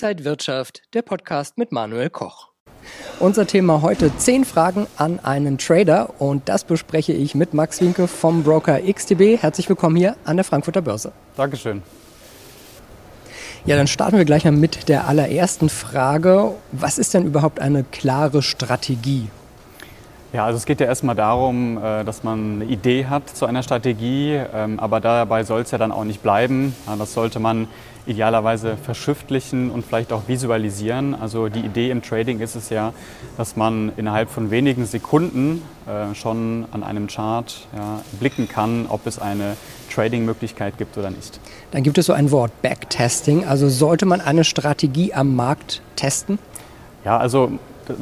Inside Wirtschaft, der Podcast mit Manuel Koch. Unser Thema heute 10 Fragen an einen Trader und das bespreche ich mit Max Winke vom Broker XTB. Herzlich willkommen hier an der Frankfurter Börse. Dankeschön. Ja, dann starten wir gleich mal mit der allerersten Frage. Was ist denn überhaupt eine klare Strategie? Ja, also es geht ja erstmal darum, äh, dass man eine Idee hat zu einer Strategie, ähm, aber dabei soll es ja dann auch nicht bleiben. Das sollte man idealerweise verschriftlichen und vielleicht auch visualisieren. Also die Idee im Trading ist es ja, dass man innerhalb von wenigen Sekunden äh, schon an einem Chart blicken kann, ob es eine Trading-Möglichkeit gibt oder nicht. Dann gibt es so ein Wort Backtesting. Also sollte man eine Strategie am Markt testen? Ja, also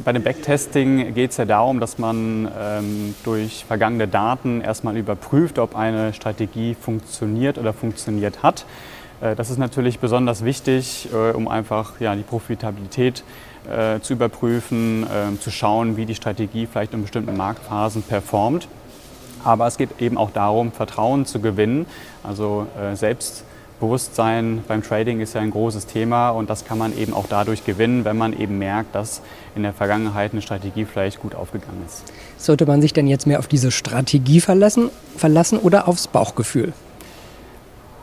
bei dem Backtesting geht es ja darum, dass man ähm, durch vergangene Daten erstmal überprüft, ob eine Strategie funktioniert oder funktioniert hat. Äh, das ist natürlich besonders wichtig, äh, um einfach ja, die Profitabilität äh, zu überprüfen, äh, zu schauen, wie die Strategie vielleicht in bestimmten Marktphasen performt. Aber es geht eben auch darum, Vertrauen zu gewinnen, also äh, selbst Bewusstsein beim Trading ist ja ein großes Thema und das kann man eben auch dadurch gewinnen, wenn man eben merkt, dass in der Vergangenheit eine Strategie vielleicht gut aufgegangen ist. Sollte man sich denn jetzt mehr auf diese Strategie verlassen, verlassen oder aufs Bauchgefühl?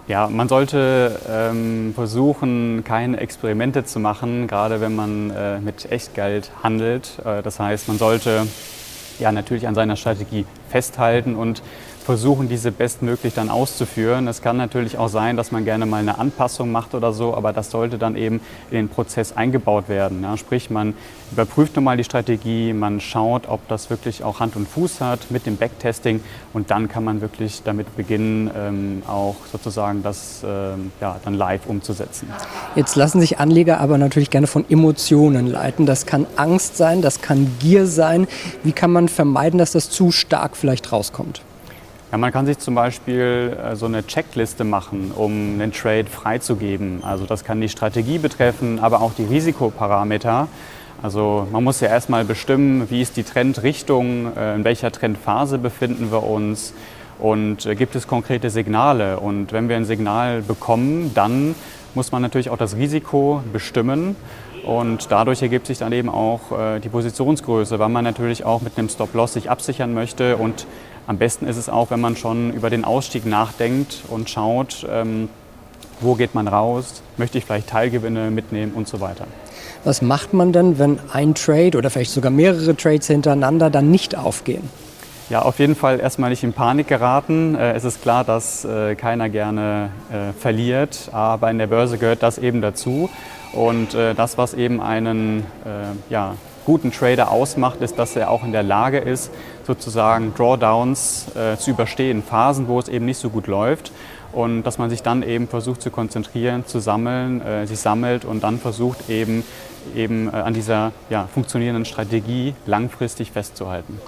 Ja, man sollte ähm, versuchen, keine Experimente zu machen, gerade wenn man äh, mit Echtgeld handelt. Äh, das heißt, man sollte ja natürlich an seiner Strategie festhalten und versuchen, diese bestmöglich dann auszuführen. Es kann natürlich auch sein, dass man gerne mal eine Anpassung macht oder so, aber das sollte dann eben in den Prozess eingebaut werden. Ja, sprich, man überprüft nochmal die Strategie, man schaut, ob das wirklich auch Hand und Fuß hat mit dem Backtesting und dann kann man wirklich damit beginnen, ähm, auch sozusagen das ähm, ja, dann live umzusetzen. Jetzt lassen sich Anleger aber natürlich gerne von Emotionen leiten. Das kann Angst sein, das kann Gier sein. Wie kann man vermeiden, dass das zu stark vielleicht rauskommt? Ja, man kann sich zum Beispiel äh, so eine Checkliste machen, um einen Trade freizugeben. Also das kann die Strategie betreffen, aber auch die Risikoparameter. Also man muss ja erstmal bestimmen, wie ist die Trendrichtung, äh, in welcher Trendphase befinden wir uns und äh, gibt es konkrete Signale. Und wenn wir ein Signal bekommen, dann muss man natürlich auch das Risiko bestimmen. Und dadurch ergibt sich dann eben auch die Positionsgröße, weil man natürlich auch mit einem Stop-Loss sich absichern möchte und am besten ist es auch, wenn man schon über den Ausstieg nachdenkt und schaut, ähm, wo geht man raus, möchte ich vielleicht Teilgewinne mitnehmen und so weiter. Was macht man denn, wenn ein Trade oder vielleicht sogar mehrere Trades hintereinander dann nicht aufgehen? Ja, auf jeden Fall erstmal nicht in Panik geraten. Äh, es ist klar, dass äh, keiner gerne äh, verliert, aber in der Börse gehört das eben dazu. Und das, was eben einen ja, guten Trader ausmacht, ist, dass er auch in der Lage ist, sozusagen Drawdowns äh, zu überstehen, Phasen, wo es eben nicht so gut läuft und dass man sich dann eben versucht zu konzentrieren, zu sammeln, äh, sich sammelt und dann versucht eben, eben äh, an dieser ja, funktionierenden Strategie langfristig festzuhalten.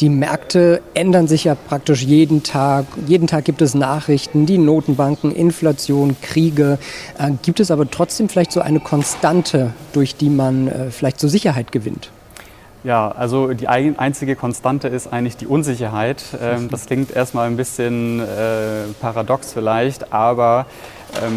Die Märkte ändern sich ja praktisch jeden Tag. Jeden Tag gibt es Nachrichten, die Notenbanken, Inflation, Kriege. Äh, gibt es aber trotzdem vielleicht so eine Konstante, durch die man äh, vielleicht so Sicherheit gewinnt? Ja, also die einzige Konstante ist eigentlich die Unsicherheit. Ähm, das klingt erstmal ein bisschen äh, paradox vielleicht, aber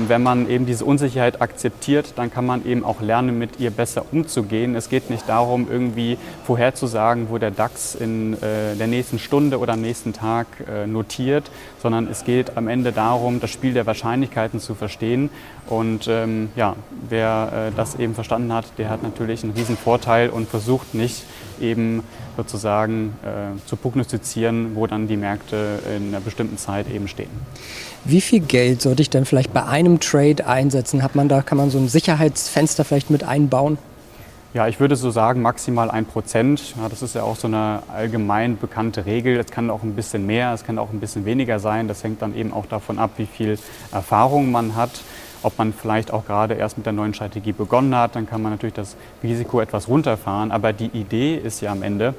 wenn man eben diese Unsicherheit akzeptiert, dann kann man eben auch lernen, mit ihr besser umzugehen. Es geht nicht darum, irgendwie vorherzusagen, wo der DAX in äh, der nächsten Stunde oder am nächsten Tag äh, notiert, sondern es geht am Ende darum, das Spiel der Wahrscheinlichkeiten zu verstehen. Und ähm, ja, wer äh, das eben verstanden hat, der hat natürlich einen riesen Vorteil und versucht nicht eben sozusagen äh, zu prognostizieren, wo dann die Märkte in einer bestimmten Zeit eben stehen. Wie viel Geld sollte ich denn vielleicht bei einem Trade einsetzen? Hat man da, kann man so ein Sicherheitsfenster vielleicht mit einbauen? Ja, ich würde so sagen, maximal ein Prozent. Ja, das ist ja auch so eine allgemein bekannte Regel. Es kann auch ein bisschen mehr, es kann auch ein bisschen weniger sein. Das hängt dann eben auch davon ab, wie viel Erfahrung man hat. Ob man vielleicht auch gerade erst mit der neuen Strategie begonnen hat, dann kann man natürlich das Risiko etwas runterfahren. Aber die Idee ist ja am Ende,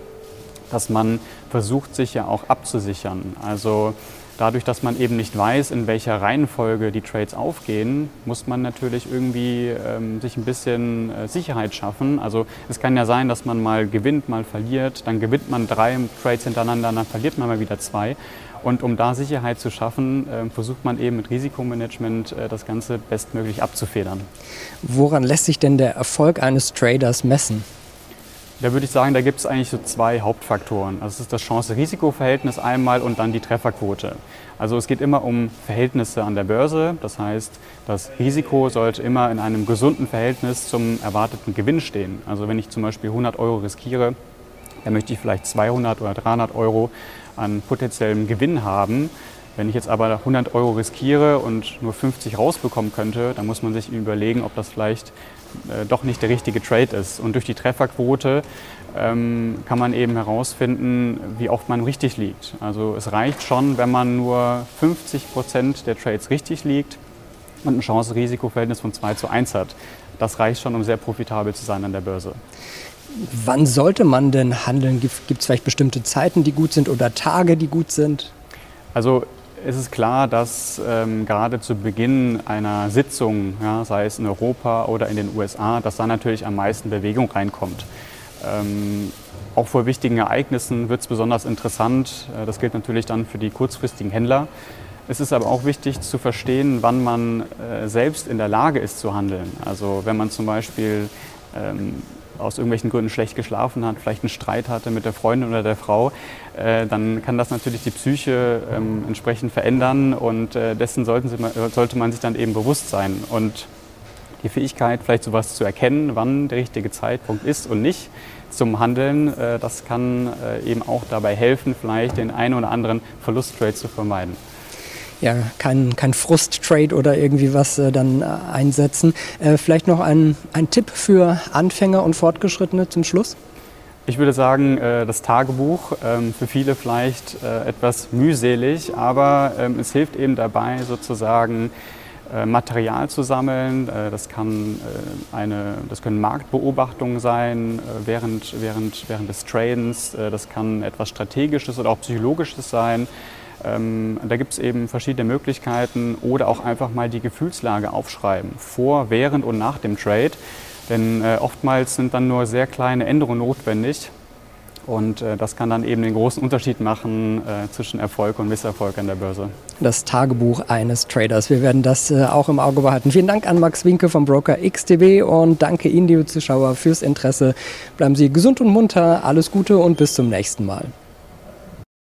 dass man versucht, sich ja auch abzusichern. Also Dadurch, dass man eben nicht weiß, in welcher Reihenfolge die Trades aufgehen, muss man natürlich irgendwie ähm, sich ein bisschen äh, Sicherheit schaffen. Also es kann ja sein, dass man mal gewinnt, mal verliert, dann gewinnt man drei Trades hintereinander, dann verliert man mal wieder zwei. Und um da Sicherheit zu schaffen, äh, versucht man eben mit Risikomanagement äh, das Ganze bestmöglich abzufedern. Woran lässt sich denn der Erfolg eines Traders messen? Da würde ich sagen, da gibt es eigentlich so zwei Hauptfaktoren. Also es ist das Chance-Risiko-Verhältnis einmal und dann die Trefferquote. Also es geht immer um Verhältnisse an der Börse. Das heißt, das Risiko sollte immer in einem gesunden Verhältnis zum erwarteten Gewinn stehen. Also wenn ich zum Beispiel 100 Euro riskiere, dann möchte ich vielleicht 200 oder 300 Euro an potenziellem Gewinn haben. Wenn ich jetzt aber 100 Euro riskiere und nur 50 rausbekommen könnte, dann muss man sich überlegen, ob das vielleicht äh, doch nicht der richtige Trade ist. Und durch die Trefferquote ähm, kann man eben herausfinden, wie oft man richtig liegt. Also es reicht schon, wenn man nur 50 Prozent der Trades richtig liegt und ein Chance-Risiko-Verhältnis von 2 zu 1 hat. Das reicht schon, um sehr profitabel zu sein an der Börse. Wann sollte man denn handeln? Gibt es vielleicht bestimmte Zeiten, die gut sind oder Tage, die gut sind? Also es ist klar, dass ähm, gerade zu Beginn einer Sitzung, ja, sei es in Europa oder in den USA, dass da natürlich am meisten Bewegung reinkommt. Ähm, auch vor wichtigen Ereignissen wird es besonders interessant. Äh, das gilt natürlich dann für die kurzfristigen Händler. Es ist aber auch wichtig zu verstehen, wann man äh, selbst in der Lage ist zu handeln. Also wenn man zum Beispiel ähm, aus irgendwelchen Gründen schlecht geschlafen hat, vielleicht einen Streit hatte mit der Freundin oder der Frau, äh, dann kann das natürlich die Psyche ähm, entsprechend verändern und äh, dessen Sie, sollte man sich dann eben bewusst sein. Und die Fähigkeit, vielleicht sowas zu erkennen, wann der richtige Zeitpunkt ist und nicht zum Handeln, äh, das kann äh, eben auch dabei helfen, vielleicht den einen oder anderen Verlusttrade zu vermeiden ja, kein, kein Frusttrade oder irgendwie was äh, dann äh, einsetzen. Äh, vielleicht noch ein, ein Tipp für Anfänger und Fortgeschrittene zum Schluss? Ich würde sagen, äh, das Tagebuch, ähm, für viele vielleicht äh, etwas mühselig, aber ähm, es hilft eben dabei, sozusagen äh, Material zu sammeln. Das, kann eine, das können Marktbeobachtungen sein während, während, während des Tradens. Das kann etwas Strategisches oder auch Psychologisches sein. Ähm, da gibt es eben verschiedene Möglichkeiten oder auch einfach mal die Gefühlslage aufschreiben, vor, während und nach dem Trade. Denn äh, oftmals sind dann nur sehr kleine Änderungen notwendig. Und äh, das kann dann eben den großen Unterschied machen äh, zwischen Erfolg und Misserfolg an der Börse. Das Tagebuch eines Traders. Wir werden das äh, auch im Auge behalten. Vielen Dank an Max Winke vom Broker XTB und danke Ihnen, liebe Zuschauer, fürs Interesse. Bleiben Sie gesund und munter. Alles Gute und bis zum nächsten Mal.